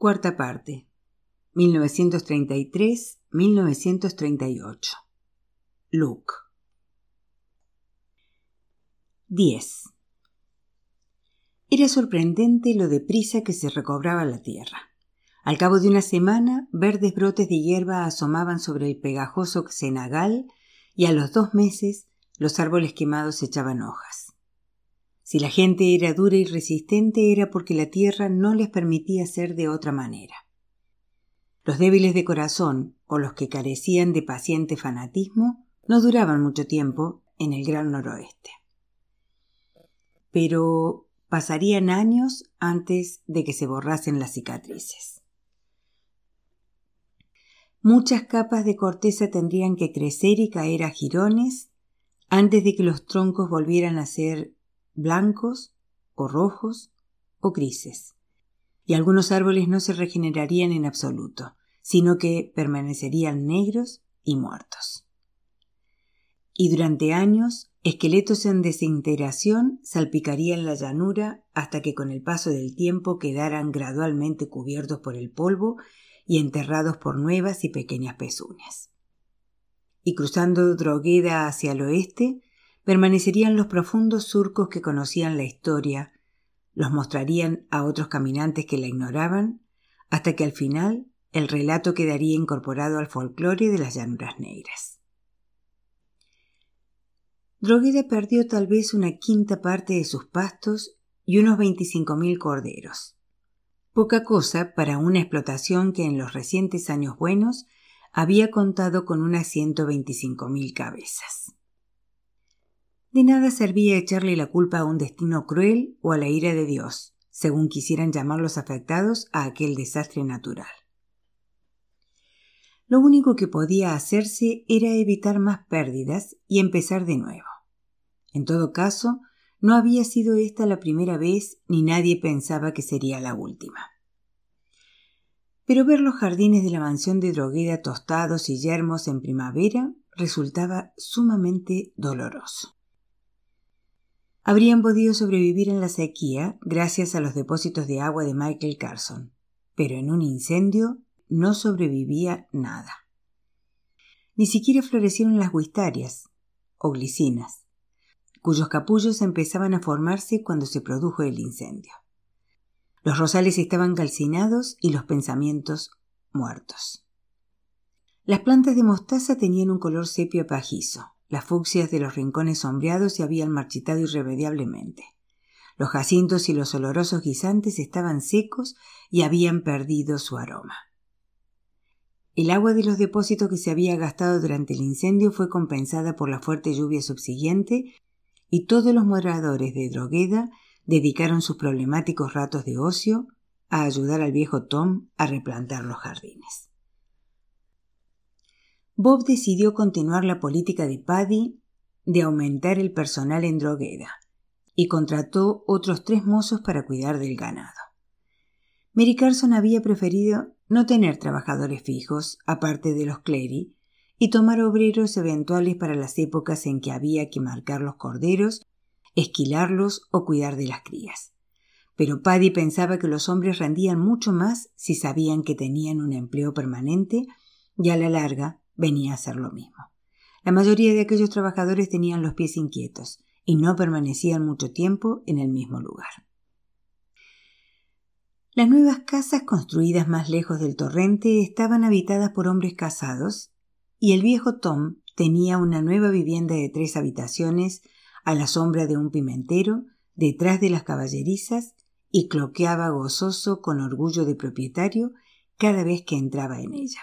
Cuarta parte. 1933-1938. Luke. 10. Era sorprendente lo deprisa que se recobraba la tierra. Al cabo de una semana, verdes brotes de hierba asomaban sobre el pegajoso cenagal y a los dos meses los árboles quemados echaban hojas. Si la gente era dura y resistente era porque la tierra no les permitía ser de otra manera. Los débiles de corazón o los que carecían de paciente fanatismo no duraban mucho tiempo en el gran noroeste. Pero pasarían años antes de que se borrasen las cicatrices. Muchas capas de corteza tendrían que crecer y caer a jirones antes de que los troncos volvieran a ser blancos o rojos o grises. Y algunos árboles no se regenerarían en absoluto, sino que permanecerían negros y muertos. Y durante años, esqueletos en desintegración salpicarían la llanura hasta que con el paso del tiempo quedaran gradualmente cubiertos por el polvo y enterrados por nuevas y pequeñas pezuñas. Y cruzando Drogueda hacia el oeste, permanecerían los profundos surcos que conocían la historia, los mostrarían a otros caminantes que la ignoraban, hasta que al final el relato quedaría incorporado al folclore de las llanuras negras. Drogueda perdió tal vez una quinta parte de sus pastos y unos veinticinco mil corderos. Poca cosa para una explotación que en los recientes años buenos había contado con unas ciento veinticinco mil cabezas. De nada servía echarle la culpa a un destino cruel o a la ira de Dios, según quisieran llamar los afectados a aquel desastre natural. Lo único que podía hacerse era evitar más pérdidas y empezar de nuevo. En todo caso, no había sido esta la primera vez ni nadie pensaba que sería la última. Pero ver los jardines de la mansión de Drogueda tostados y yermos en primavera resultaba sumamente doloroso. Habrían podido sobrevivir en la sequía gracias a los depósitos de agua de Michael Carson, pero en un incendio no sobrevivía nada. Ni siquiera florecieron las guistarias o glicinas cuyos capullos empezaban a formarse cuando se produjo el incendio. Los rosales estaban calcinados y los pensamientos muertos. Las plantas de mostaza tenían un color sepia pajizo. Las fucsias de los rincones sombreados se habían marchitado irremediablemente. Los jacintos y los olorosos guisantes estaban secos y habían perdido su aroma. El agua de los depósitos que se había gastado durante el incendio fue compensada por la fuerte lluvia subsiguiente y todos los moradores de Drogueda dedicaron sus problemáticos ratos de ocio a ayudar al viejo Tom a replantar los jardines. Bob decidió continuar la política de Paddy de aumentar el personal en Drogueda y contrató otros tres mozos para cuidar del ganado. Mary Carson había preferido no tener trabajadores fijos, aparte de los Clery, y tomar obreros eventuales para las épocas en que había que marcar los corderos, esquilarlos o cuidar de las crías. Pero Paddy pensaba que los hombres rendían mucho más si sabían que tenían un empleo permanente y a la larga venía a ser lo mismo. La mayoría de aquellos trabajadores tenían los pies inquietos y no permanecían mucho tiempo en el mismo lugar. Las nuevas casas construidas más lejos del torrente estaban habitadas por hombres casados y el viejo Tom tenía una nueva vivienda de tres habitaciones a la sombra de un pimentero detrás de las caballerizas y cloqueaba gozoso con orgullo de propietario cada vez que entraba en ella.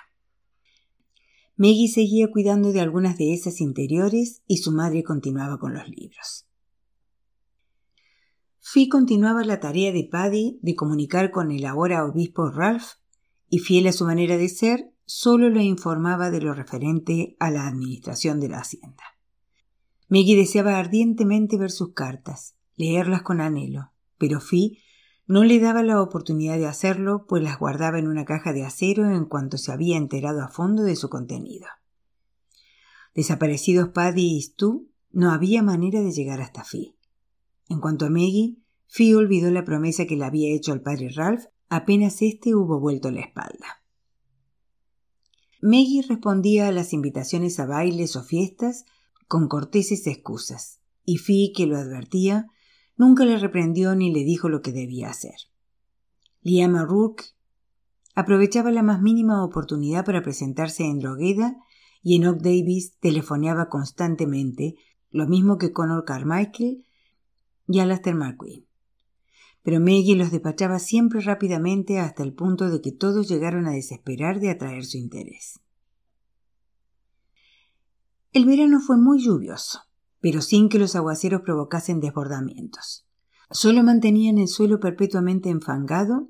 Maggie seguía cuidando de algunas de esas interiores y su madre continuaba con los libros. Fee continuaba la tarea de Paddy de comunicar con el ahora obispo Ralph y fiel a su manera de ser, solo le informaba de lo referente a la administración de la hacienda. Maggie deseaba ardientemente ver sus cartas, leerlas con anhelo, pero Fi no le daba la oportunidad de hacerlo, pues las guardaba en una caja de acero en cuanto se había enterado a fondo de su contenido. Desaparecidos Paddy y Stu, no había manera de llegar hasta Fi. En cuanto a Maggie, Fi olvidó la promesa que le había hecho al padre Ralph apenas éste hubo vuelto la espalda. Maggie respondía a las invitaciones a bailes o fiestas con corteses excusas, y Fi, que lo advertía, nunca le reprendió ni le dijo lo que debía hacer. Liam Rourke aprovechaba la más mínima oportunidad para presentarse en Drogheda y Enoch Davis telefoneaba constantemente, lo mismo que Connor Carmichael y Alastair McQueen. Pero Maggie los despachaba siempre rápidamente hasta el punto de que todos llegaron a desesperar de atraer su interés. El verano fue muy lluvioso, pero sin que los aguaceros provocasen desbordamientos. Solo mantenían el suelo perpetuamente enfangado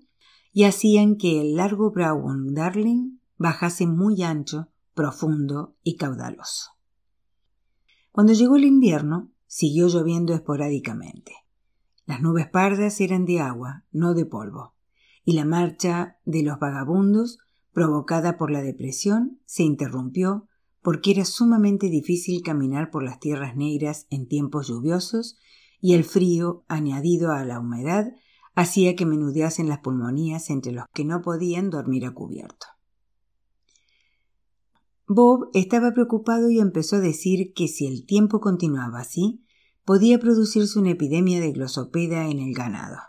y hacían que el largo Brown Darling bajase muy ancho, profundo y caudaloso. Cuando llegó el invierno, siguió lloviendo esporádicamente. Las nubes pardas eran de agua, no de polvo, y la marcha de los vagabundos, provocada por la depresión, se interrumpió porque era sumamente difícil caminar por las tierras negras en tiempos lluviosos y el frío, añadido a la humedad, hacía que menudeasen las pulmonías entre los que no podían dormir a cubierto. Bob estaba preocupado y empezó a decir que si el tiempo continuaba así, podía producirse una epidemia de glosopeda en el ganado.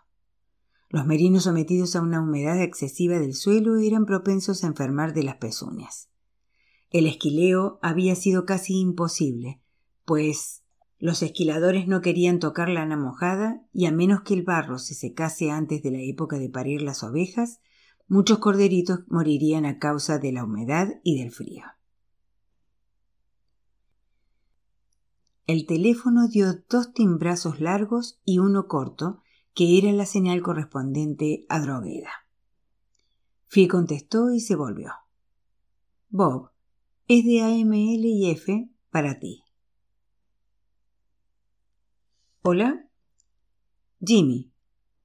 Los merinos sometidos a una humedad excesiva del suelo eran propensos a enfermar de las pezuñas. El esquileo había sido casi imposible, pues los esquiladores no querían tocar lana mojada y a menos que el barro se secase antes de la época de parir las ovejas, muchos corderitos morirían a causa de la humedad y del frío. El teléfono dio dos timbrazos largos y uno corto, que era la señal correspondiente a Drogueda. Fi contestó y se volvió. Bob, es de AML y F para ti. Hola. Jimmy.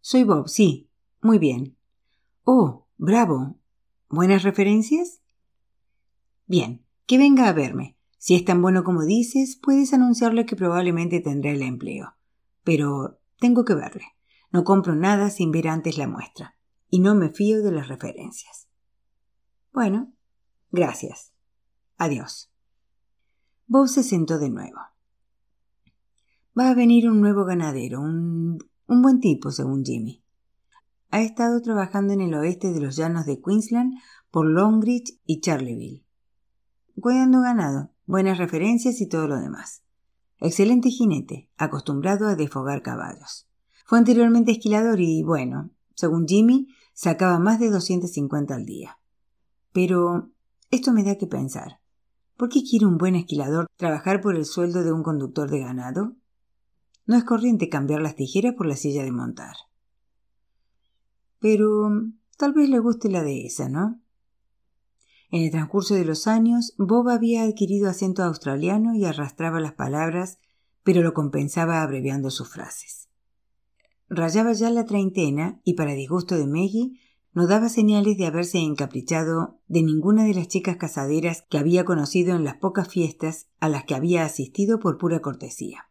Soy Bob, sí. Muy bien. Oh, bravo. ¿Buenas referencias? Bien, que venga a verme. Si es tan bueno como dices, puedes anunciarle que probablemente tendrá el empleo. Pero tengo que verle. No compro nada sin ver antes la muestra. Y no me fío de las referencias. Bueno, gracias. Adiós. Bob se sentó de nuevo. Va a venir un nuevo ganadero, un, un buen tipo, según Jimmy. Ha estado trabajando en el oeste de los llanos de Queensland por Longreach y Charleville. Cuidando ganado, buenas referencias y todo lo demás. Excelente jinete, acostumbrado a desfogar caballos. Fue anteriormente esquilador y, bueno, según Jimmy, sacaba más de 250 al día. Pero esto me da que pensar. ¿Por qué quiere un buen esquilador trabajar por el sueldo de un conductor de ganado? No es corriente cambiar las tijeras por la silla de montar. Pero tal vez le guste la dehesa, ¿no? En el transcurso de los años, Bob había adquirido acento australiano y arrastraba las palabras, pero lo compensaba abreviando sus frases. Rayaba ya la treintena y, para disgusto de Maggie, no daba señales de haberse encaprichado de ninguna de las chicas casaderas que había conocido en las pocas fiestas a las que había asistido por pura cortesía.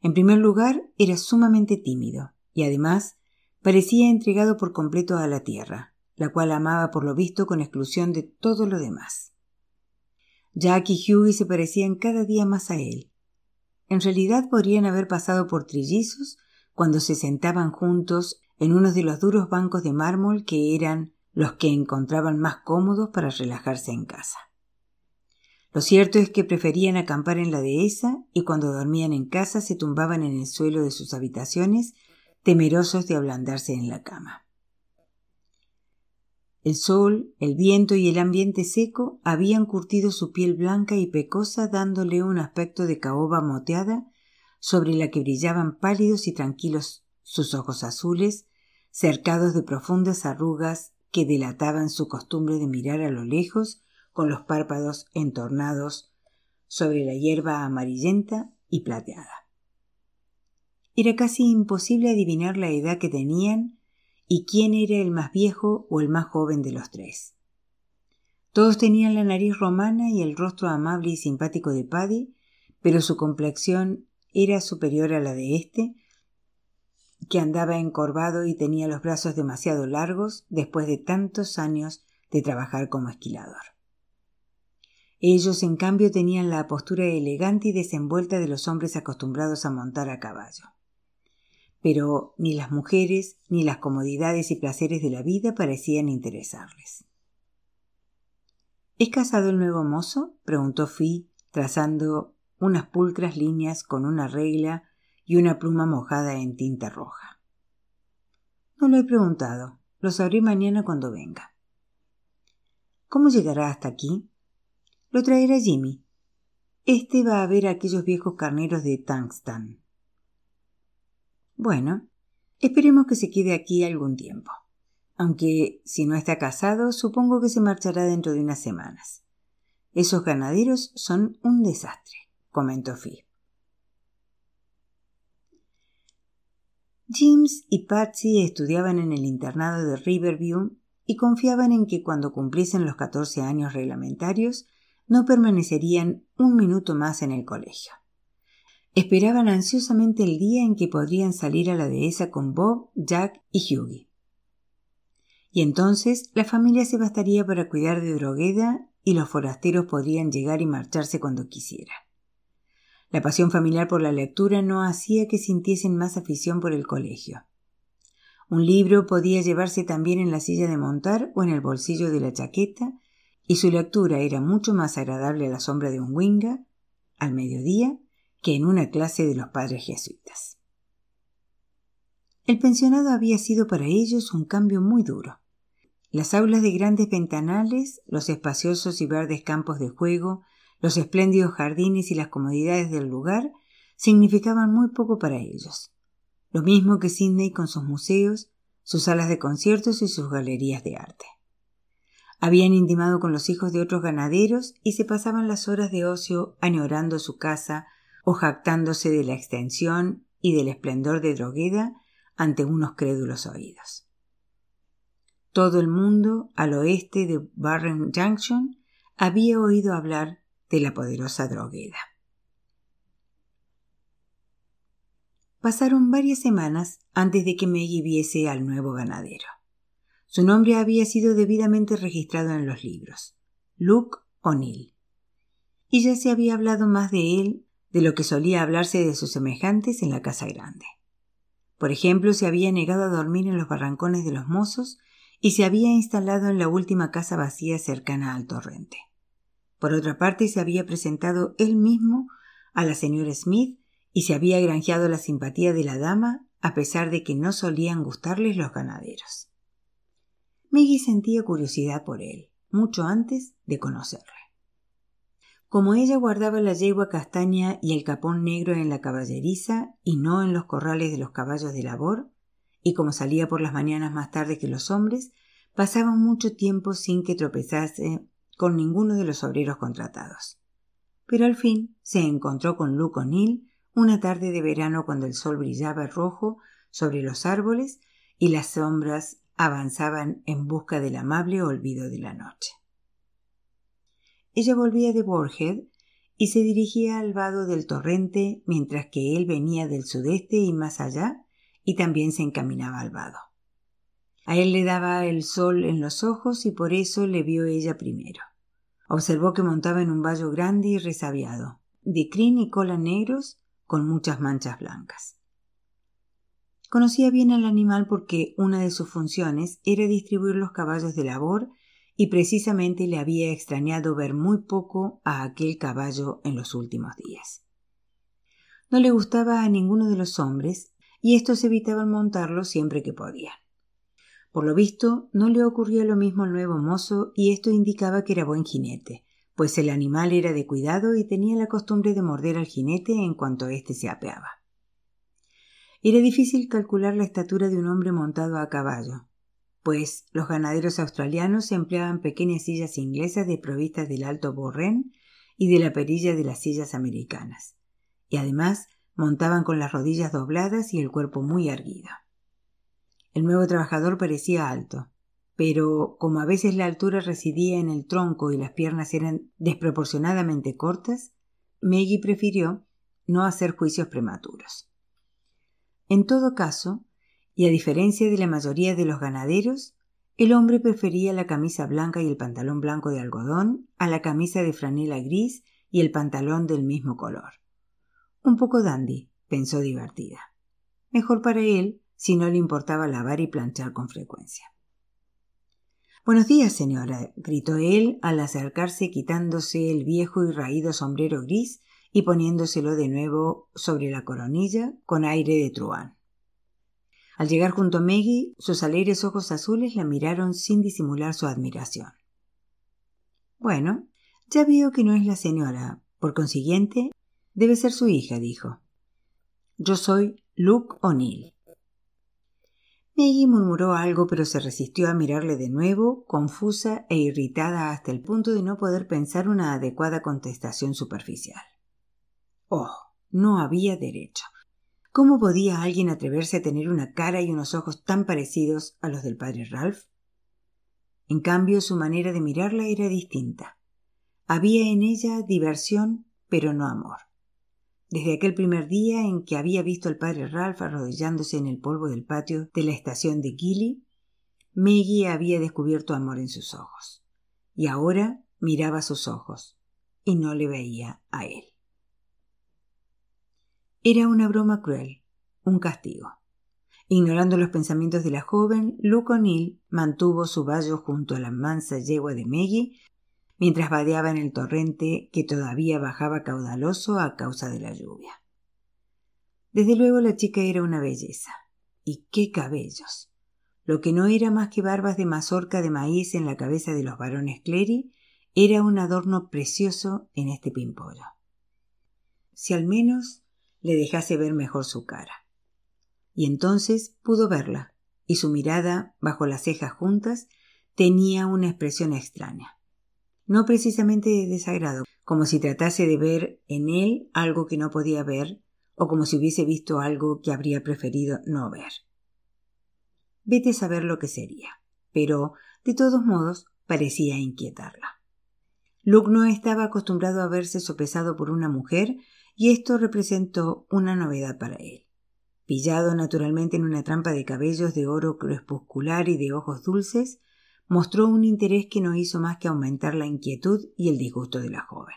En primer lugar, era sumamente tímido y además parecía entregado por completo a la tierra, la cual amaba por lo visto con exclusión de todo lo demás. Jack y Hughie se parecían cada día más a él. En realidad podrían haber pasado por trillizos cuando se sentaban juntos en uno de los duros bancos de mármol que eran los que encontraban más cómodos para relajarse en casa. Lo cierto es que preferían acampar en la dehesa y cuando dormían en casa se tumbaban en el suelo de sus habitaciones, temerosos de ablandarse en la cama. El sol, el viento y el ambiente seco habían curtido su piel blanca y pecosa dándole un aspecto de caoba moteada sobre la que brillaban pálidos y tranquilos sus ojos azules, cercados de profundas arrugas que delataban su costumbre de mirar a lo lejos con los párpados entornados sobre la hierba amarillenta y plateada. Era casi imposible adivinar la edad que tenían y quién era el más viejo o el más joven de los tres. Todos tenían la nariz romana y el rostro amable y simpático de Paddy, pero su complexión era superior a la de éste, que andaba encorvado y tenía los brazos demasiado largos después de tantos años de trabajar como esquilador. Ellos, en cambio, tenían la postura elegante y desenvuelta de los hombres acostumbrados a montar a caballo. Pero ni las mujeres ni las comodidades y placeres de la vida parecían interesarles. ¿Es casado el nuevo mozo? preguntó Fi, trazando unas pulcras líneas con una regla y una pluma mojada en tinta roja. No lo he preguntado. Lo sabré mañana cuando venga. ¿Cómo llegará hasta aquí? Lo traerá Jimmy. Este va a ver a aquellos viejos carneros de Tangstan. Bueno, esperemos que se quede aquí algún tiempo. Aunque si no está casado, supongo que se marchará dentro de unas semanas. Esos ganaderos son un desastre, comentó Phil. James y Patsy estudiaban en el internado de Riverview y confiaban en que cuando cumpliesen los catorce años reglamentarios no permanecerían un minuto más en el colegio. Esperaban ansiosamente el día en que podrían salir a la dehesa con Bob, Jack y Hughie. Y entonces la familia se bastaría para cuidar de Drogueda y los forasteros podrían llegar y marcharse cuando quisieran. La pasión familiar por la lectura no hacía que sintiesen más afición por el colegio. Un libro podía llevarse también en la silla de montar o en el bolsillo de la chaqueta y su lectura era mucho más agradable a la sombra de un winga, al mediodía, que en una clase de los padres jesuitas. El pensionado había sido para ellos un cambio muy duro. Las aulas de grandes ventanales, los espaciosos y verdes campos de juego, los espléndidos jardines y las comodidades del lugar significaban muy poco para ellos. Lo mismo que Sydney con sus museos, sus salas de conciertos y sus galerías de arte. Habían intimado con los hijos de otros ganaderos y se pasaban las horas de ocio añorando su casa o jactándose de la extensión y del esplendor de Drogueda ante unos crédulos oídos. Todo el mundo al oeste de Barren Junction había oído hablar de la poderosa Drogueda. Pasaron varias semanas antes de que Maggie viese al nuevo ganadero. Su nombre había sido debidamente registrado en los libros. Luke O'Neill. Y ya se había hablado más de él de lo que solía hablarse de sus semejantes en la casa grande. Por ejemplo, se había negado a dormir en los barrancones de los mozos y se había instalado en la última casa vacía cercana al torrente. Por otra parte, se había presentado él mismo a la señora Smith y se había granjeado la simpatía de la dama a pesar de que no solían gustarles los ganaderos. Maggie sentía curiosidad por él, mucho antes de conocerle. Como ella guardaba la yegua castaña y el capón negro en la caballeriza y no en los corrales de los caballos de labor, y como salía por las mañanas más tarde que los hombres, pasaba mucho tiempo sin que tropezase con ninguno de los obreros contratados. Pero al fin se encontró con Luke O'Neill una tarde de verano cuando el sol brillaba rojo sobre los árboles y las sombras avanzaban en busca del amable olvido de la noche. Ella volvía de Borhead y se dirigía al vado del torrente mientras que él venía del sudeste y más allá y también se encaminaba al vado. A él le daba el sol en los ojos y por eso le vio ella primero. Observó que montaba en un vallo grande y resabiado, de crin y cola negros con muchas manchas blancas. Conocía bien al animal porque una de sus funciones era distribuir los caballos de labor y precisamente le había extrañado ver muy poco a aquel caballo en los últimos días. No le gustaba a ninguno de los hombres y estos evitaban montarlo siempre que podían. Por lo visto, no le ocurría lo mismo al nuevo mozo y esto indicaba que era buen jinete, pues el animal era de cuidado y tenía la costumbre de morder al jinete en cuanto éste se apeaba. Era difícil calcular la estatura de un hombre montado a caballo, pues los ganaderos australianos empleaban pequeñas sillas inglesas de provistas del alto borrén y de la perilla de las sillas americanas, y además montaban con las rodillas dobladas y el cuerpo muy erguido. El nuevo trabajador parecía alto, pero como a veces la altura residía en el tronco y las piernas eran desproporcionadamente cortas, Maggie prefirió no hacer juicios prematuros. En todo caso, y a diferencia de la mayoría de los ganaderos, el hombre prefería la camisa blanca y el pantalón blanco de algodón a la camisa de franela gris y el pantalón del mismo color. Un poco dandy, pensó divertida. Mejor para él si no le importaba lavar y planchar con frecuencia. Buenos días, señora, gritó él al acercarse quitándose el viejo y raído sombrero gris y poniéndoselo de nuevo sobre la coronilla con aire de truán. Al llegar junto a Maggie, sus alegres ojos azules la miraron sin disimular su admiración. Bueno, ya veo que no es la señora. Por consiguiente, debe ser su hija, dijo. Yo soy Luke O'Neill. Maggie murmuró algo, pero se resistió a mirarle de nuevo, confusa e irritada hasta el punto de no poder pensar una adecuada contestación superficial. Oh, no había derecho. ¿Cómo podía alguien atreverse a tener una cara y unos ojos tan parecidos a los del padre Ralph? En cambio, su manera de mirarla era distinta. Había en ella diversión, pero no amor. Desde aquel primer día en que había visto al padre Ralph arrodillándose en el polvo del patio de la estación de Gilly, Maggie había descubierto amor en sus ojos. Y ahora miraba sus ojos y no le veía a él. Era una broma cruel, un castigo. Ignorando los pensamientos de la joven, Luke O'Neill mantuvo su vallo junto a la mansa yegua de Maggie mientras vadeaba en el torrente que todavía bajaba caudaloso a causa de la lluvia. Desde luego la chica era una belleza. Y qué cabellos. Lo que no era más que barbas de mazorca de maíz en la cabeza de los varones Clery era un adorno precioso en este pimpollo. Si al menos le dejase ver mejor su cara. Y entonces pudo verla, y su mirada, bajo las cejas juntas, tenía una expresión extraña no precisamente de desagrado, como si tratase de ver en él algo que no podía ver, o como si hubiese visto algo que habría preferido no ver. Vete a saber lo que sería, pero, de todos modos, parecía inquietarla. Luke no estaba acostumbrado a verse sopesado por una mujer, y esto representó una novedad para él. Pillado naturalmente en una trampa de cabellos de oro crepuscular y de ojos dulces, mostró un interés que no hizo más que aumentar la inquietud y el disgusto de la joven.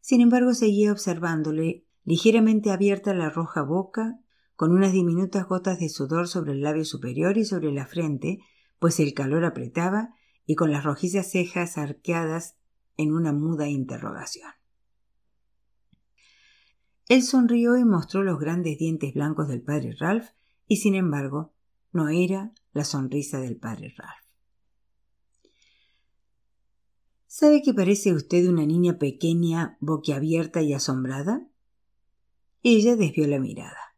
Sin embargo, seguía observándole, ligeramente abierta la roja boca, con unas diminutas gotas de sudor sobre el labio superior y sobre la frente, pues el calor apretaba, y con las rojizas cejas arqueadas en una muda interrogación. Él sonrió y mostró los grandes dientes blancos del padre Ralph, y sin embargo, no era la sonrisa del padre Ralph. ¿Sabe que parece usted una niña pequeña, boquiabierta y asombrada? Ella desvió la mirada.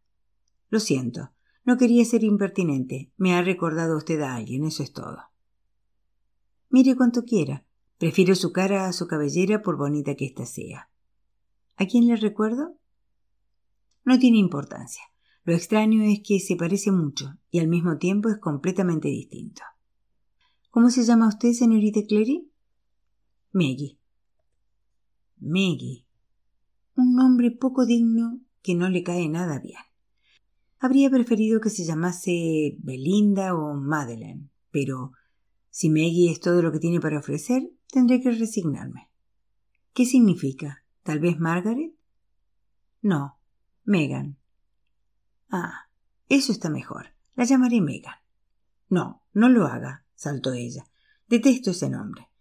Lo siento, no quería ser impertinente. Me ha recordado usted a alguien, eso es todo. Mire cuanto quiera. Prefiero su cara a su cabellera por bonita que ésta sea. ¿A quién le recuerdo? No tiene importancia. Lo extraño es que se parece mucho y al mismo tiempo es completamente distinto. ¿Cómo se llama usted, señorita Clery? Maggie. Maggie. Un nombre poco digno que no le cae nada bien. Habría preferido que se llamase Belinda o Madeleine, pero si Maggie es todo lo que tiene para ofrecer, tendré que resignarme. ¿Qué significa? ¿Tal vez Margaret? No, Megan. Ah, eso está mejor. La llamaré Megan. No, no lo haga, saltó ella. Detesto ese nombre.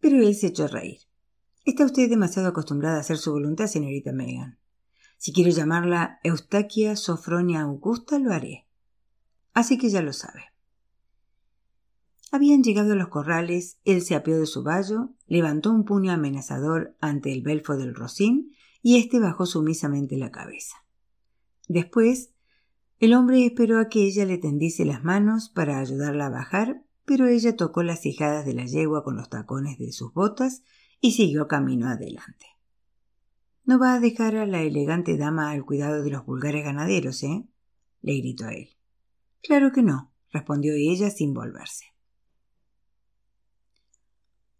Pero él se echó a reír. Está usted demasiado acostumbrada a hacer su voluntad, señorita Megan. Si quiero llamarla Eustaquia Sofronia Augusta, lo haré. Así que ya lo sabe. Habían llegado a los corrales, él se apeó de su vallo, levantó un puño amenazador ante el belfo del rocín y éste bajó sumisamente la cabeza. Después, el hombre esperó a que ella le tendiese las manos para ayudarla a bajar, pero ella tocó las hijadas de la yegua con los tacones de sus botas y siguió camino adelante. No va a dejar a la elegante dama al cuidado de los vulgares ganaderos, ¿eh? le gritó a él. Claro que no, respondió ella sin volverse.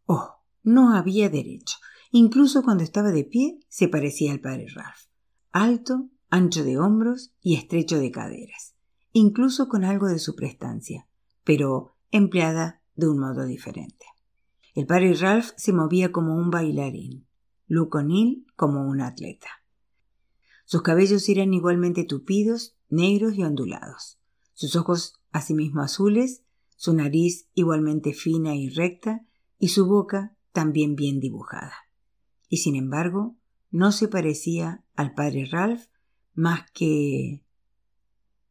Oh, no había derecho. Incluso cuando estaba de pie se parecía al padre Ralph. Alto, ancho de hombros y estrecho de caderas, incluso con algo de su prestancia, pero empleada de un modo diferente. El padre Ralph se movía como un bailarín, Luke O'Neill como un atleta. Sus cabellos eran igualmente tupidos, negros y ondulados, sus ojos asimismo azules, su nariz igualmente fina y recta, y su boca también bien dibujada. Y sin embargo, no se parecía al padre Ralph más que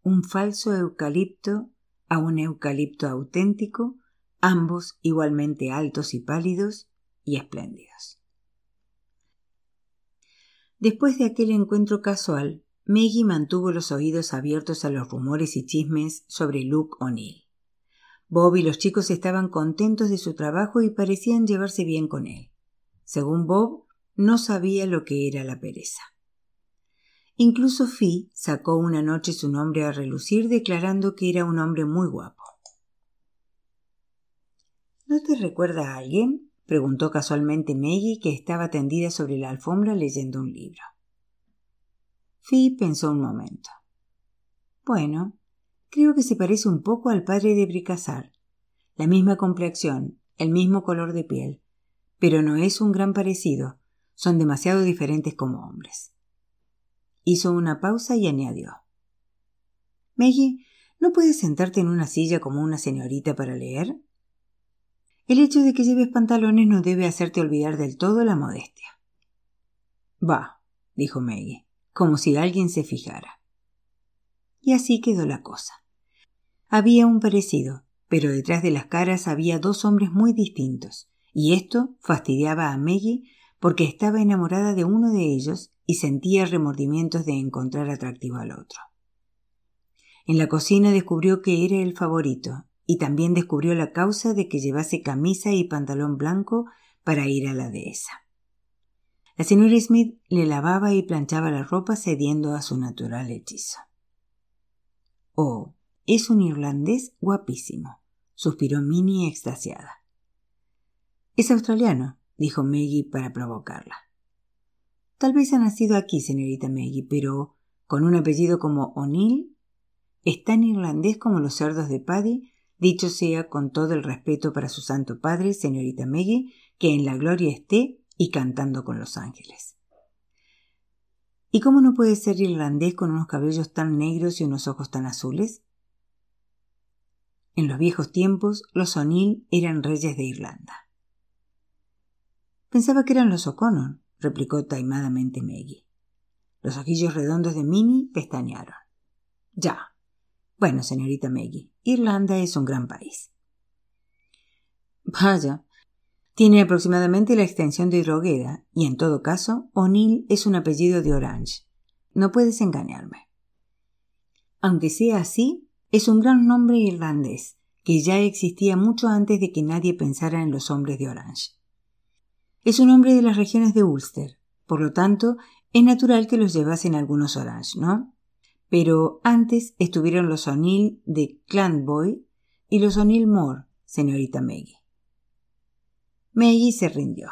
un falso eucalipto a un eucalipto auténtico, ambos igualmente altos y pálidos y espléndidos. Después de aquel encuentro casual, Maggie mantuvo los oídos abiertos a los rumores y chismes sobre Luke O'Neill. Bob y los chicos estaban contentos de su trabajo y parecían llevarse bien con él. Según Bob, no sabía lo que era la pereza. Incluso Fi sacó una noche su nombre a relucir declarando que era un hombre muy guapo. ¿No te recuerda a alguien? preguntó casualmente Maggie, que estaba tendida sobre la alfombra leyendo un libro. Fi pensó un momento. Bueno, creo que se parece un poco al padre de Bricassar. La misma complexión, el mismo color de piel, pero no es un gran parecido. Son demasiado diferentes como hombres. Hizo una pausa y añadió. Maggie, ¿no puedes sentarte en una silla como una señorita para leer? El hecho de que lleves pantalones no debe hacerte olvidar del todo la modestia. Va, dijo Maggie, como si alguien se fijara. Y así quedó la cosa. Había un parecido, pero detrás de las caras había dos hombres muy distintos, y esto fastidiaba a Maggie porque estaba enamorada de uno de ellos y sentía remordimientos de encontrar atractivo al otro. En la cocina descubrió que era el favorito y también descubrió la causa de que llevase camisa y pantalón blanco para ir a la dehesa. La señora Smith le lavaba y planchaba la ropa cediendo a su natural hechizo. Oh, es un irlandés guapísimo, suspiró Minnie extasiada. Es australiano, dijo Maggie para provocarla. Tal vez ha nacido aquí, señorita Maggie, pero con un apellido como O'Neill, es tan irlandés como los cerdos de Paddy, dicho sea con todo el respeto para su santo padre, señorita Maggie, que en la gloria esté y cantando con los ángeles. ¿Y cómo no puede ser irlandés con unos cabellos tan negros y unos ojos tan azules? En los viejos tiempos, los O'Neill eran reyes de Irlanda. Pensaba que eran los O'Connor, replicó taimadamente Maggie. Los ojillos redondos de Minnie pestañearon. Ya. Bueno, señorita Maggie, Irlanda es un gran país. Vaya. Tiene aproximadamente la extensión de Drogheda, y en todo caso, O'Neill es un apellido de Orange. No puedes engañarme. Aunque sea así, es un gran nombre irlandés, que ya existía mucho antes de que nadie pensara en los hombres de Orange. Es un hombre de las regiones de Ulster, por lo tanto, es natural que los llevasen algunos Orange, ¿no? Pero antes estuvieron los O'Neill de Clanboy y los O'Neill Moore, señorita Maggie. Maggie se rindió.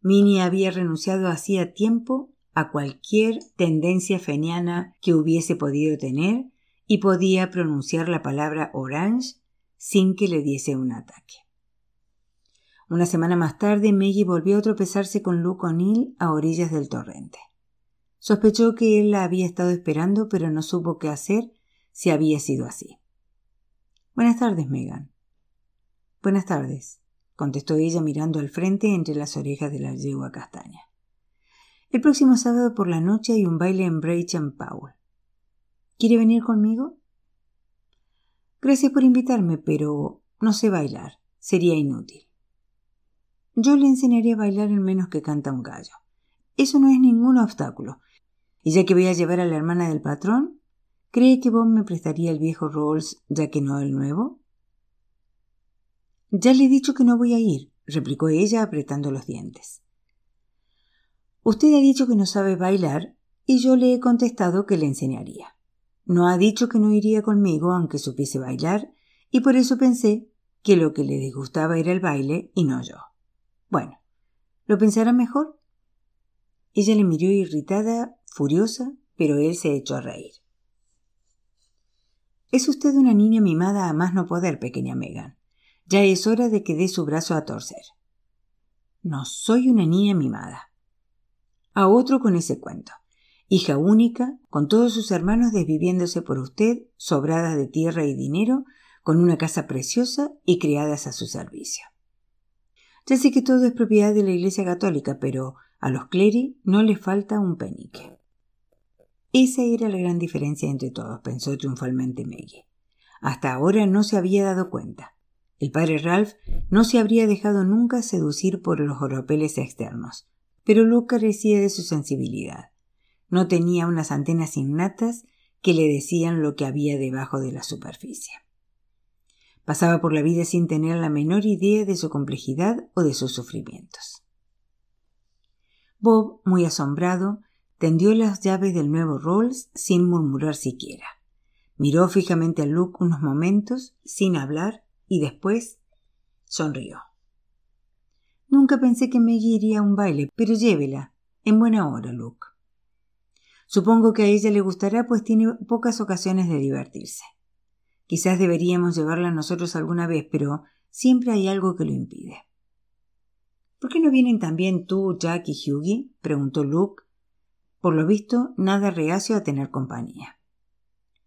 Minnie había renunciado hacía tiempo a cualquier tendencia feniana que hubiese podido tener y podía pronunciar la palabra orange sin que le diese un ataque. Una semana más tarde, Maggie volvió a tropezarse con Luke O'Neill a orillas del torrente. Sospechó que él la había estado esperando, pero no supo qué hacer si había sido así. Buenas tardes, Megan. Buenas tardes, contestó ella mirando al frente entre las orejas de la yegua castaña. El próximo sábado por la noche hay un baile en and Powell. ¿Quiere venir conmigo? Gracias por invitarme, pero no sé bailar. Sería inútil. Yo le enseñaré a bailar en menos que canta un gallo. Eso no es ningún obstáculo. Y ya que voy a llevar a la hermana del patrón, ¿cree que Bob me prestaría el viejo Rolls ya que no el nuevo? Ya le he dicho que no voy a ir, replicó ella apretando los dientes. Usted ha dicho que no sabe bailar y yo le he contestado que le enseñaría. No ha dicho que no iría conmigo aunque supiese bailar y por eso pensé que lo que le disgustaba era el baile y no yo. Bueno, ¿lo pensará mejor? Ella le miró irritada, furiosa, pero él se echó a reír. Es usted una niña mimada a más no poder, pequeña Megan. Ya es hora de que dé su brazo a torcer. No soy una niña mimada. A otro con ese cuento. Hija única, con todos sus hermanos desviviéndose por usted, sobradas de tierra y dinero, con una casa preciosa y criadas a su servicio. Ya sé que todo es propiedad de la Iglesia Católica, pero a los cleri no les falta un penique. Esa era la gran diferencia entre todos, pensó triunfalmente Maggie. Hasta ahora no se había dado cuenta. El padre Ralph no se habría dejado nunca seducir por los oropeles externos, pero Luke carecía de su sensibilidad. No tenía unas antenas innatas que le decían lo que había debajo de la superficie. Pasaba por la vida sin tener la menor idea de su complejidad o de sus sufrimientos. Bob, muy asombrado, tendió las llaves del nuevo Rolls sin murmurar siquiera. Miró fijamente a Luke unos momentos, sin hablar, y después sonrió. Nunca pensé que Maggie iría a un baile, pero llévela. En buena hora, Luke. Supongo que a ella le gustará, pues tiene pocas ocasiones de divertirse. Quizás deberíamos llevarla nosotros alguna vez, pero siempre hay algo que lo impide. ¿Por qué no vienen también tú, Jack y Hughie? preguntó Luke, por lo visto, nada reacio a tener compañía.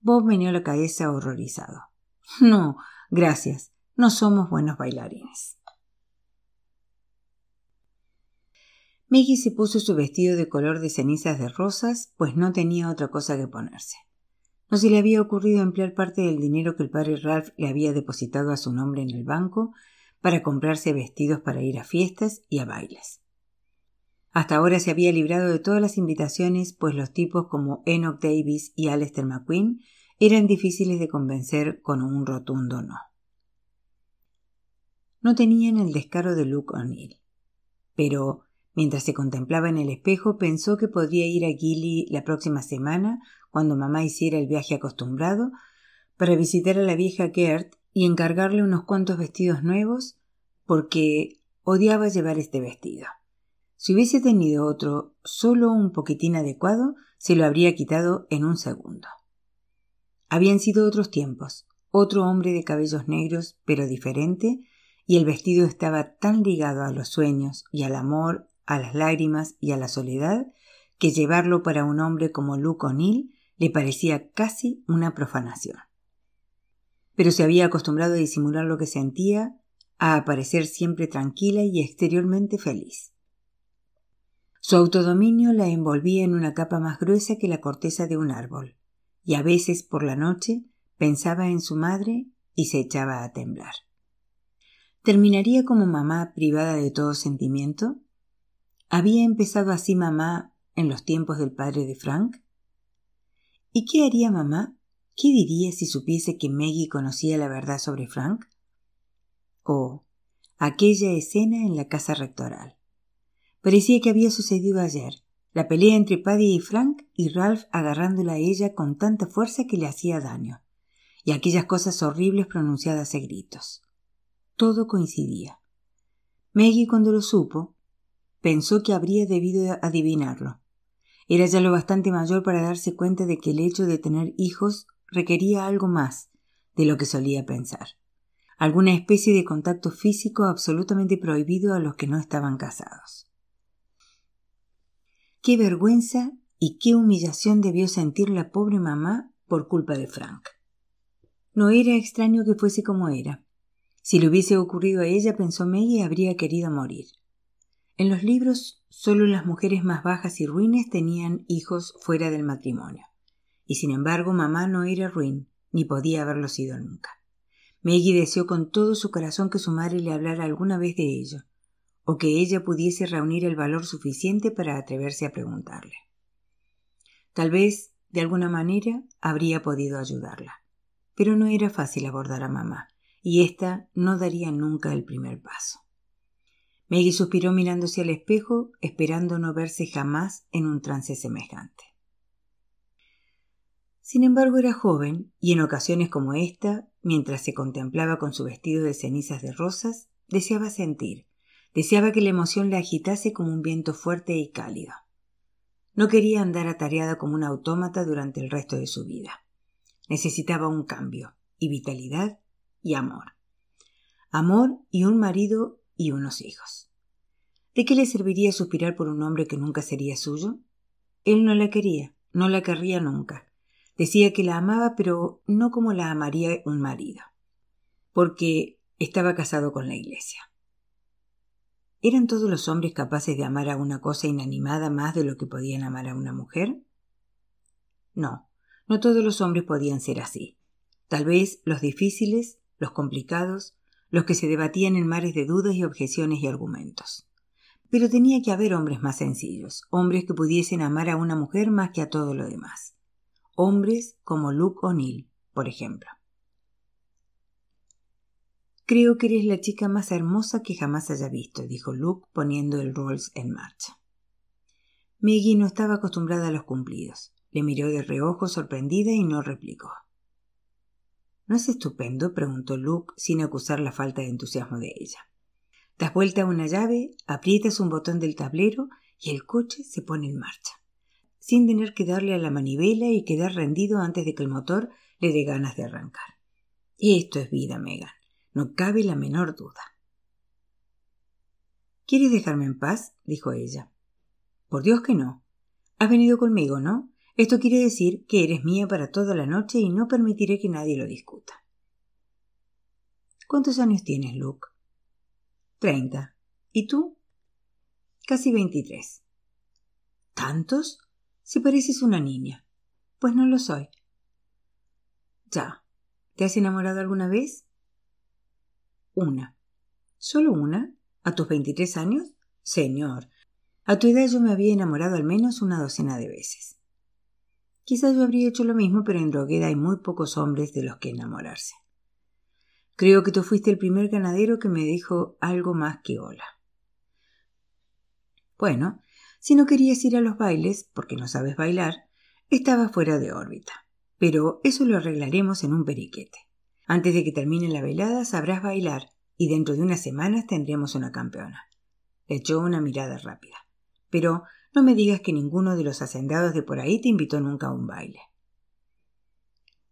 Bob meneó la cabeza horrorizado. No, gracias, no somos buenos bailarines. Maggie se puso su vestido de color de cenizas de rosas, pues no tenía otra cosa que ponerse. No se le había ocurrido emplear parte del dinero que el padre Ralph le había depositado a su nombre en el banco para comprarse vestidos para ir a fiestas y a bailes. Hasta ahora se había librado de todas las invitaciones, pues los tipos como Enoch Davis y Alistair McQueen eran difíciles de convencer con un rotundo no. No tenían el descaro de Luke O'Neill. Pero, mientras se contemplaba en el espejo, pensó que podría ir a Gilly la próxima semana, cuando mamá hiciera el viaje acostumbrado, para visitar a la vieja Gert y encargarle unos cuantos vestidos nuevos, porque odiaba llevar este vestido. Si hubiese tenido otro solo un poquitín adecuado, se lo habría quitado en un segundo. Habían sido otros tiempos, otro hombre de cabellos negros, pero diferente, y el vestido estaba tan ligado a los sueños y al amor, a las lágrimas y a la soledad, que llevarlo para un hombre como Luke O'Neill le parecía casi una profanación. Pero se había acostumbrado a disimular lo que sentía, a aparecer siempre tranquila y exteriormente feliz. Su autodominio la envolvía en una capa más gruesa que la corteza de un árbol, y a veces por la noche pensaba en su madre y se echaba a temblar. ¿Terminaría como mamá privada de todo sentimiento? ¿Había empezado así mamá en los tiempos del padre de Frank? ¿Y qué haría mamá? ¿Qué diría si supiese que Maggie conocía la verdad sobre Frank? Oh, aquella escena en la casa rectoral. Parecía que había sucedido ayer. La pelea entre Paddy y Frank y Ralph agarrándola a ella con tanta fuerza que le hacía daño. Y aquellas cosas horribles pronunciadas a gritos. Todo coincidía. Maggie cuando lo supo, pensó que habría debido adivinarlo. Era ya lo bastante mayor para darse cuenta de que el hecho de tener hijos requería algo más de lo que solía pensar. Alguna especie de contacto físico absolutamente prohibido a los que no estaban casados. Qué vergüenza y qué humillación debió sentir la pobre mamá por culpa de Frank. No era extraño que fuese como era. Si le hubiese ocurrido a ella, pensó Maggie, habría querido morir. En los libros, solo las mujeres más bajas y ruines tenían hijos fuera del matrimonio. Y sin embargo, mamá no era ruin, ni podía haberlo sido nunca. Maggie deseó con todo su corazón que su madre le hablara alguna vez de ello, o que ella pudiese reunir el valor suficiente para atreverse a preguntarle. Tal vez, de alguna manera, habría podido ayudarla. Pero no era fácil abordar a mamá, y ésta no daría nunca el primer paso. Maggie suspiró mirándose al espejo, esperando no verse jamás en un trance semejante. Sin embargo, era joven, y en ocasiones como esta, mientras se contemplaba con su vestido de cenizas de rosas, deseaba sentir, Deseaba que la emoción le agitase como un viento fuerte y cálido. No quería andar atareada como una autómata durante el resto de su vida. Necesitaba un cambio, y vitalidad, y amor. Amor y un marido y unos hijos. ¿De qué le serviría suspirar por un hombre que nunca sería suyo? Él no la quería, no la querría nunca. Decía que la amaba, pero no como la amaría un marido, porque estaba casado con la Iglesia. ¿Eran todos los hombres capaces de amar a una cosa inanimada más de lo que podían amar a una mujer? No, no todos los hombres podían ser así. Tal vez los difíciles, los complicados, los que se debatían en mares de dudas y objeciones y argumentos. Pero tenía que haber hombres más sencillos, hombres que pudiesen amar a una mujer más que a todo lo demás. Hombres como Luke O'Neill, por ejemplo. Creo que eres la chica más hermosa que jamás haya visto, dijo Luke poniendo el Rolls en marcha. Maggie no estaba acostumbrada a los cumplidos. Le miró de reojo sorprendida y no replicó. ¿No es estupendo? preguntó Luke sin acusar la falta de entusiasmo de ella. Das vuelta a una llave, aprietas un botón del tablero y el coche se pone en marcha, sin tener que darle a la manivela y quedar rendido antes de que el motor le dé ganas de arrancar. Esto es vida, Megan. No cabe la menor duda. ¿Quieres dejarme en paz? dijo ella. Por Dios que no. Has venido conmigo, ¿no? Esto quiere decir que eres mía para toda la noche y no permitiré que nadie lo discuta. ¿Cuántos años tienes, Luke? Treinta. ¿Y tú? Casi veintitrés. ¿Tantos? Si pareces una niña. Pues no lo soy. Ya. ¿Te has enamorado alguna vez? Una. ¿Solo una? ¿A tus veintitrés años? Señor, a tu edad yo me había enamorado al menos una docena de veces. Quizás yo habría hecho lo mismo, pero en Drogueda hay muy pocos hombres de los que enamorarse. Creo que tú fuiste el primer ganadero que me dijo algo más que hola. Bueno, si no querías ir a los bailes, porque no sabes bailar, estaba fuera de órbita. Pero eso lo arreglaremos en un periquete. Antes de que termine la velada sabrás bailar y dentro de unas semanas tendremos una campeona. Le echó una mirada rápida. Pero no me digas que ninguno de los hacendados de por ahí te invitó nunca a un baile.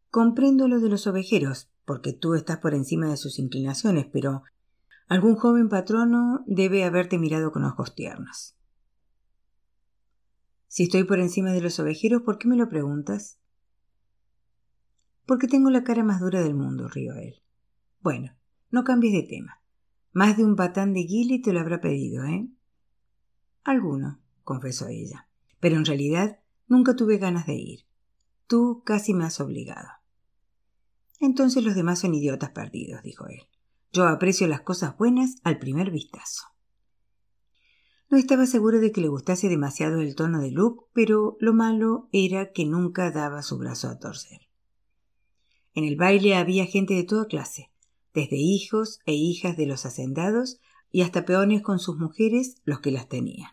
Comprendo lo de los ovejeros, porque tú estás por encima de sus inclinaciones, pero algún joven patrono debe haberte mirado con ojos tiernos. Si estoy por encima de los ovejeros, ¿por qué me lo preguntas? Porque tengo la cara más dura del mundo, río él. Bueno, no cambies de tema. Más de un patán de Gilly te lo habrá pedido, ¿eh? Alguno, confesó ella. Pero en realidad nunca tuve ganas de ir. Tú casi me has obligado. Entonces los demás son idiotas perdidos, dijo él. Yo aprecio las cosas buenas al primer vistazo. No estaba seguro de que le gustase demasiado el tono de Luke, pero lo malo era que nunca daba su brazo a torcer. En el baile había gente de toda clase, desde hijos e hijas de los hacendados y hasta peones con sus mujeres los que las tenían.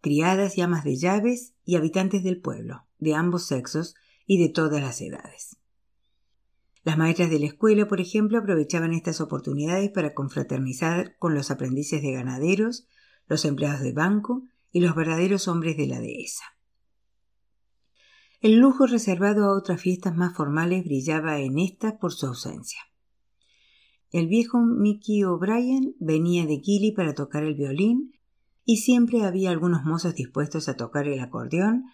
Criadas y amas de llaves y habitantes del pueblo, de ambos sexos y de todas las edades. Las maestras de la escuela, por ejemplo, aprovechaban estas oportunidades para confraternizar con los aprendices de ganaderos, los empleados de banco y los verdaderos hombres de la dehesa. El lujo reservado a otras fiestas más formales brillaba en esta por su ausencia. El viejo Mickey O'Brien venía de Gilly para tocar el violín y siempre había algunos mozos dispuestos a tocar el acordeón,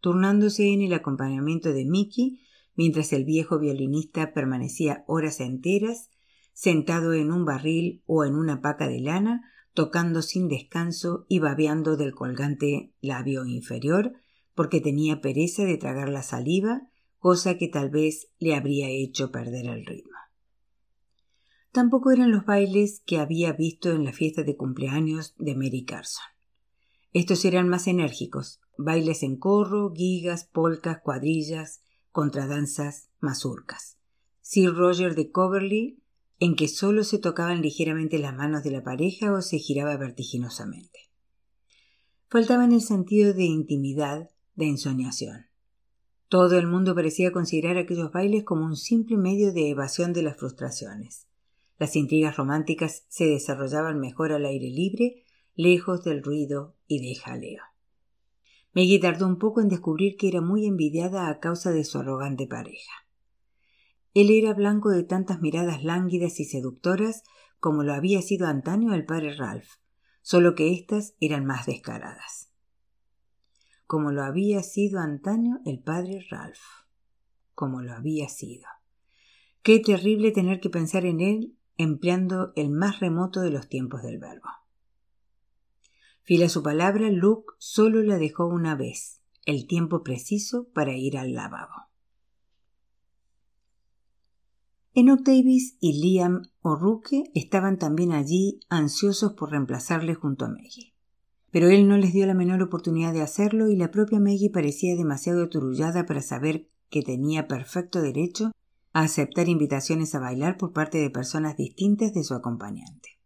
turnándose en el acompañamiento de Mickey mientras el viejo violinista permanecía horas enteras sentado en un barril o en una paca de lana, tocando sin descanso y babeando del colgante labio inferior, porque tenía pereza de tragar la saliva, cosa que tal vez le habría hecho perder el ritmo. Tampoco eran los bailes que había visto en la fiesta de cumpleaños de Mary Carson. Estos eran más enérgicos, bailes en corro, gigas, polcas, cuadrillas, contradanzas, mazurcas. Sir Roger de Coverley, en que solo se tocaban ligeramente las manos de la pareja o se giraba vertiginosamente. Faltaban el sentido de intimidad, de ensoñación. Todo el mundo parecía considerar aquellos bailes como un simple medio de evasión de las frustraciones. Las intrigas románticas se desarrollaban mejor al aire libre, lejos del ruido y del jaleo. Maggie tardó un poco en descubrir que era muy envidiada a causa de su arrogante pareja. Él era blanco de tantas miradas lánguidas y seductoras como lo había sido antaño el padre Ralph, solo que éstas eran más descaradas. Como lo había sido antaño el padre Ralph. Como lo había sido. Qué terrible tener que pensar en él empleando el más remoto de los tiempos del verbo. Fiel su palabra, Luke solo la dejó una vez, el tiempo preciso para ir al lavabo. Enoch Davis y Liam O'Rourke estaban también allí, ansiosos por reemplazarle junto a Maggie. Pero él no les dio la menor oportunidad de hacerlo y la propia Maggie parecía demasiado aturullada para saber que tenía perfecto derecho a aceptar invitaciones a bailar por parte de personas distintas de su acompañante.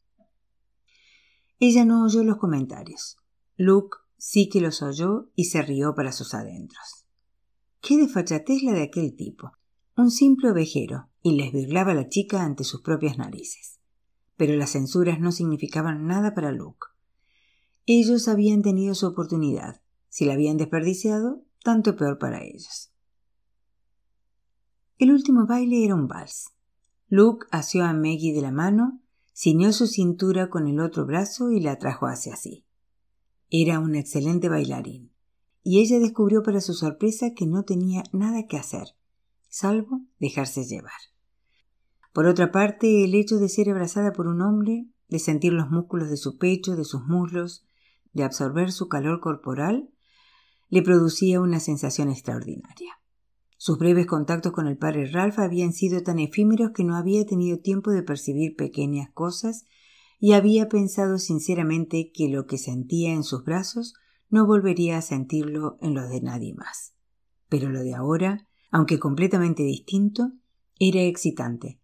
Ella no oyó los comentarios. Luke sí que los oyó y se rió para sus adentros. Qué desfachatez la de aquel tipo. Un simple ovejero, y les virlaba la chica ante sus propias narices. Pero las censuras no significaban nada para Luke. Ellos habían tenido su oportunidad. Si la habían desperdiciado, tanto peor para ellos. El último baile era un vals. Luke asió a Maggie de la mano ciñó su cintura con el otro brazo y la trajo hacia sí. Era un excelente bailarín, y ella descubrió para su sorpresa que no tenía nada que hacer, salvo dejarse llevar. Por otra parte, el hecho de ser abrazada por un hombre, de sentir los músculos de su pecho, de sus muslos, de absorber su calor corporal, le producía una sensación extraordinaria. Sus breves contactos con el padre Ralph habían sido tan efímeros que no había tenido tiempo de percibir pequeñas cosas y había pensado sinceramente que lo que sentía en sus brazos no volvería a sentirlo en los de nadie más. Pero lo de ahora, aunque completamente distinto, era excitante.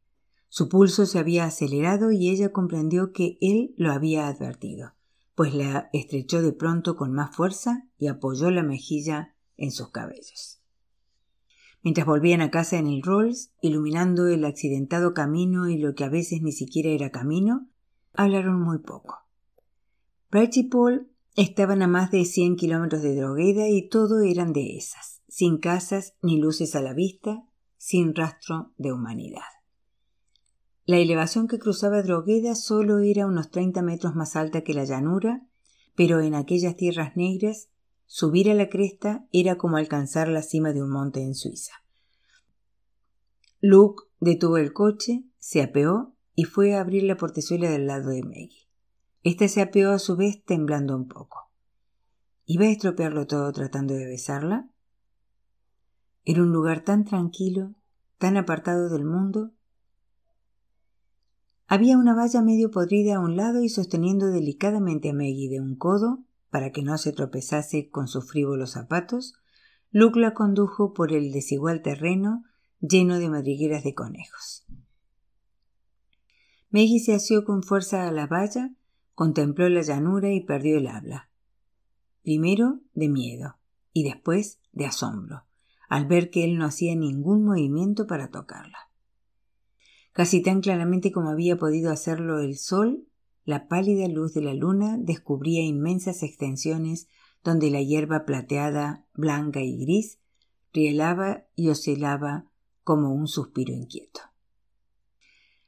Su pulso se había acelerado y ella comprendió que él lo había advertido, pues la estrechó de pronto con más fuerza y apoyó la mejilla en sus cabellos. Mientras volvían a casa en el Rolls, iluminando el accidentado camino y lo que a veces ni siquiera era camino, hablaron muy poco. Bright y Paul estaban a más de cien kilómetros de Drogheda y todo eran de esas, sin casas ni luces a la vista, sin rastro de humanidad. La elevación que cruzaba Drogheda solo era unos treinta metros más alta que la llanura, pero en aquellas tierras negras Subir a la cresta era como alcanzar la cima de un monte en Suiza. Luke detuvo el coche, se apeó y fue a abrir la portezuela del lado de Maggie. Esta se apeó a su vez temblando un poco. ¿Iba a estropearlo todo tratando de besarla? Era un lugar tan tranquilo, tan apartado del mundo. Había una valla medio podrida a un lado y sosteniendo delicadamente a Maggie de un codo, para que no se tropezase con sus frívolos zapatos, Luke la condujo por el desigual terreno lleno de madrigueras de conejos. Maggie se asió con fuerza a la valla, contempló la llanura y perdió el habla. Primero de miedo y después de asombro, al ver que él no hacía ningún movimiento para tocarla. Casi tan claramente como había podido hacerlo el sol, la pálida luz de la luna descubría inmensas extensiones donde la hierba plateada, blanca y gris rielaba y oscilaba como un suspiro inquieto.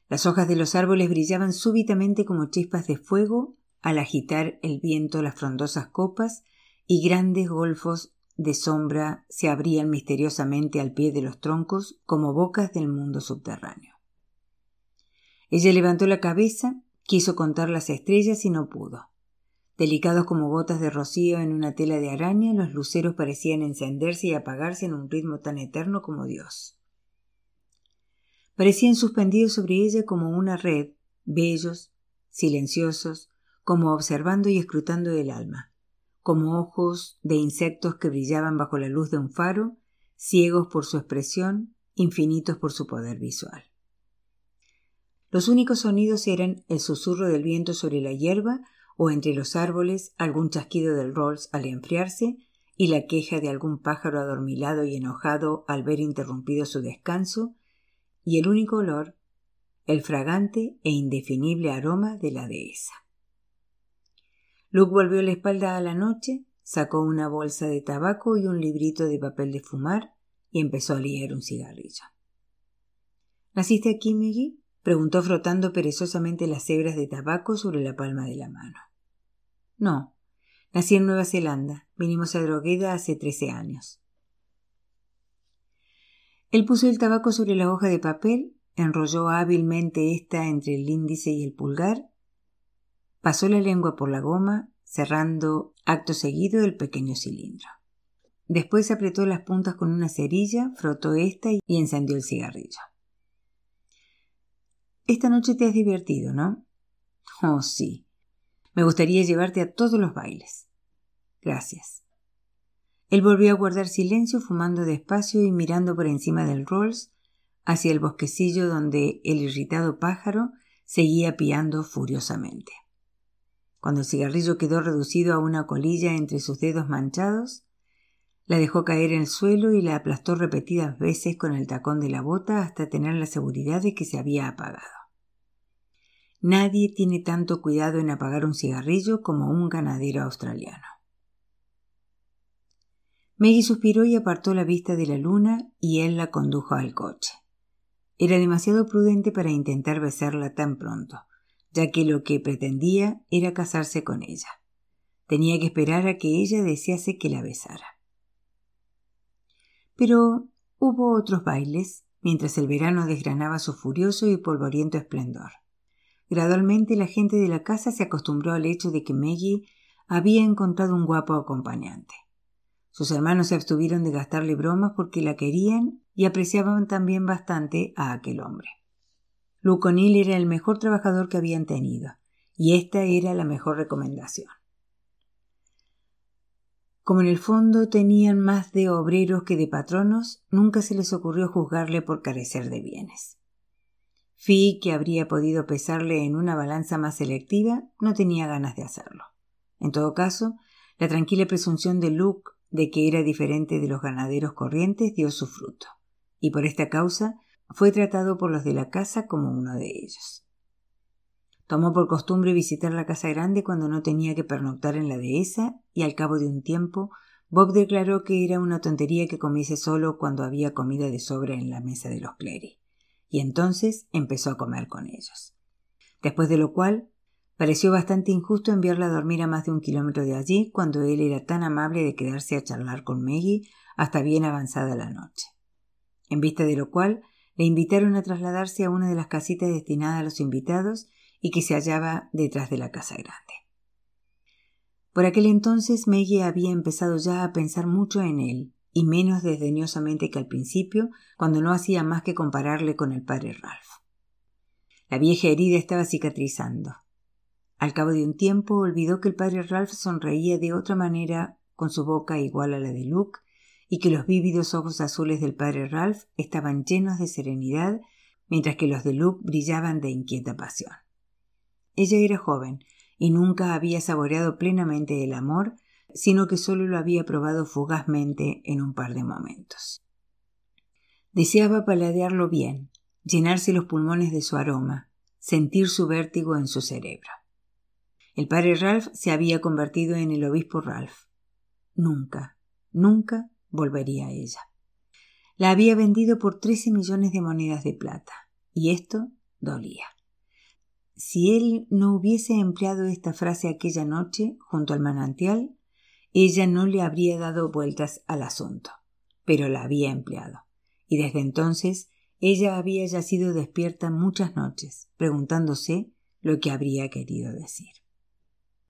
Las hojas de los árboles brillaban súbitamente como chispas de fuego al agitar el viento las frondosas copas y grandes golfos de sombra se abrían misteriosamente al pie de los troncos como bocas del mundo subterráneo. Ella levantó la cabeza Quiso contar las estrellas y no pudo. Delicados como gotas de rocío en una tela de araña, los luceros parecían encenderse y apagarse en un ritmo tan eterno como Dios. Parecían suspendidos sobre ella como una red, bellos, silenciosos, como observando y escrutando el alma, como ojos de insectos que brillaban bajo la luz de un faro, ciegos por su expresión, infinitos por su poder visual. Los únicos sonidos eran el susurro del viento sobre la hierba o entre los árboles, algún chasquido del Rolls al enfriarse y la queja de algún pájaro adormilado y enojado al ver interrumpido su descanso, y el único olor, el fragante e indefinible aroma de la dehesa. Luke volvió la espalda a la noche, sacó una bolsa de tabaco y un librito de papel de fumar y empezó a liar un cigarrillo. ¿Naciste aquí, Maggie? Preguntó frotando perezosamente las hebras de tabaco sobre la palma de la mano. No, nací en Nueva Zelanda. Vinimos a Drogueda hace trece años. Él puso el tabaco sobre la hoja de papel, enrolló hábilmente esta entre el índice y el pulgar, pasó la lengua por la goma, cerrando acto seguido el pequeño cilindro. Después apretó las puntas con una cerilla, frotó esta y encendió el cigarrillo. Esta noche te has divertido, ¿no? Oh, sí. Me gustaría llevarte a todos los bailes. Gracias. Él volvió a guardar silencio, fumando despacio y mirando por encima del Rolls hacia el bosquecillo donde el irritado pájaro seguía piando furiosamente. Cuando el cigarrillo quedó reducido a una colilla entre sus dedos manchados, la dejó caer en el suelo y la aplastó repetidas veces con el tacón de la bota hasta tener la seguridad de que se había apagado. Nadie tiene tanto cuidado en apagar un cigarrillo como un ganadero australiano. Maggie suspiró y apartó la vista de la luna y él la condujo al coche. Era demasiado prudente para intentar besarla tan pronto, ya que lo que pretendía era casarse con ella. Tenía que esperar a que ella desease que la besara. Pero hubo otros bailes, mientras el verano desgranaba su furioso y polvoriento esplendor. Gradualmente la gente de la casa se acostumbró al hecho de que Maggie había encontrado un guapo acompañante. Sus hermanos se abstuvieron de gastarle bromas porque la querían y apreciaban también bastante a aquel hombre. Luke O'Neill era el mejor trabajador que habían tenido, y esta era la mejor recomendación. Como en el fondo tenían más de obreros que de patronos, nunca se les ocurrió juzgarle por carecer de bienes. Fi, que habría podido pesarle en una balanza más selectiva, no tenía ganas de hacerlo. En todo caso, la tranquila presunción de Luke de que era diferente de los ganaderos corrientes dio su fruto, y por esta causa fue tratado por los de la casa como uno de ellos. Tomó por costumbre visitar la casa grande cuando no tenía que pernoctar en la dehesa, y al cabo de un tiempo Bob declaró que era una tontería que comiese solo cuando había comida de sobra en la mesa de los Clery, y entonces empezó a comer con ellos. Después de lo cual Pareció bastante injusto enviarla a dormir a más de un kilómetro de allí cuando él era tan amable de quedarse a charlar con Maggie hasta bien avanzada la noche. En vista de lo cual, le invitaron a trasladarse a una de las casitas destinadas a los invitados y que se hallaba detrás de la casa grande. Por aquel entonces Maggie había empezado ya a pensar mucho en él, y menos desdeñosamente que al principio, cuando no hacía más que compararle con el padre Ralph. La vieja herida estaba cicatrizando. Al cabo de un tiempo olvidó que el padre Ralph sonreía de otra manera con su boca igual a la de Luke y que los vívidos ojos azules del padre Ralph estaban llenos de serenidad mientras que los de Luke brillaban de inquieta pasión. Ella era joven y nunca había saboreado plenamente el amor, sino que solo lo había probado fugazmente en un par de momentos. Deseaba paladearlo bien, llenarse los pulmones de su aroma, sentir su vértigo en su cerebro. El padre Ralph se había convertido en el obispo Ralph. Nunca, nunca volvería a ella. La había vendido por trece millones de monedas de plata, y esto dolía. Si él no hubiese empleado esta frase aquella noche junto al manantial, ella no le habría dado vueltas al asunto, pero la había empleado, y desde entonces ella había yacido despierta muchas noches, preguntándose lo que habría querido decir.